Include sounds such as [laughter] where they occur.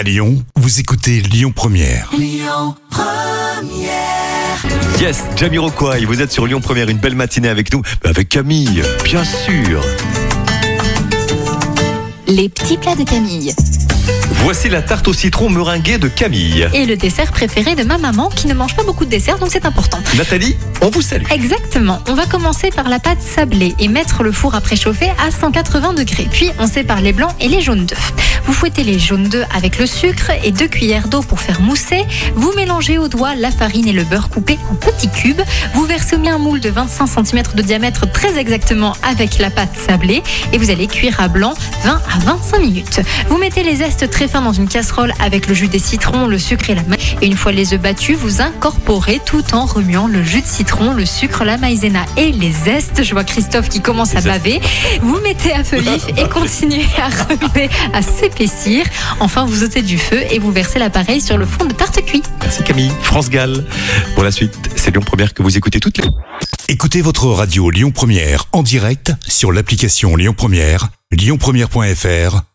À Lyon, vous écoutez Lyon Première. Yes, Jamiroquai, vous êtes sur Lyon Première, une belle matinée avec nous, avec Camille, bien sûr. Les petits plats de Camille. Voici la tarte au citron meringuée de Camille. Et le dessert préféré de ma maman qui ne mange pas beaucoup de dessert, donc c'est important. Nathalie, on vous salue. Exactement. On va commencer par la pâte sablée et mettre le four à préchauffer à 180 degrés. Puis on sépare les blancs et les jaunes d'œufs. Vous fouettez les jaunes d'œufs avec le sucre et deux cuillères d'eau pour faire mousser. Vous mélangez au doigt la farine et le beurre coupé en petits cubes. Vous versez au un moule de 25 cm de diamètre très exactement avec la pâte sablée et vous allez cuire à blanc 20 à 25 minutes. Vous mettez les zestes très dans une casserole avec le jus des citrons, le sucre et la maïzena. Et une fois les œufs battus, vous incorporez tout en remuant le jus de citron, le sucre, la maïzena et les zestes. Je vois Christophe qui commence à baver. Vous mettez à feu vif et [laughs] continuez à remuer, à s'épaissir. Enfin, vous ôtez du feu et vous versez l'appareil sur le fond de tarte cuit. Merci Camille. France Gall. Pour la suite, c'est Lyon Première que vous écoutez toutes les. Écoutez votre radio Lyon Première en direct sur l'application Lyon Première, lyonpremière.fr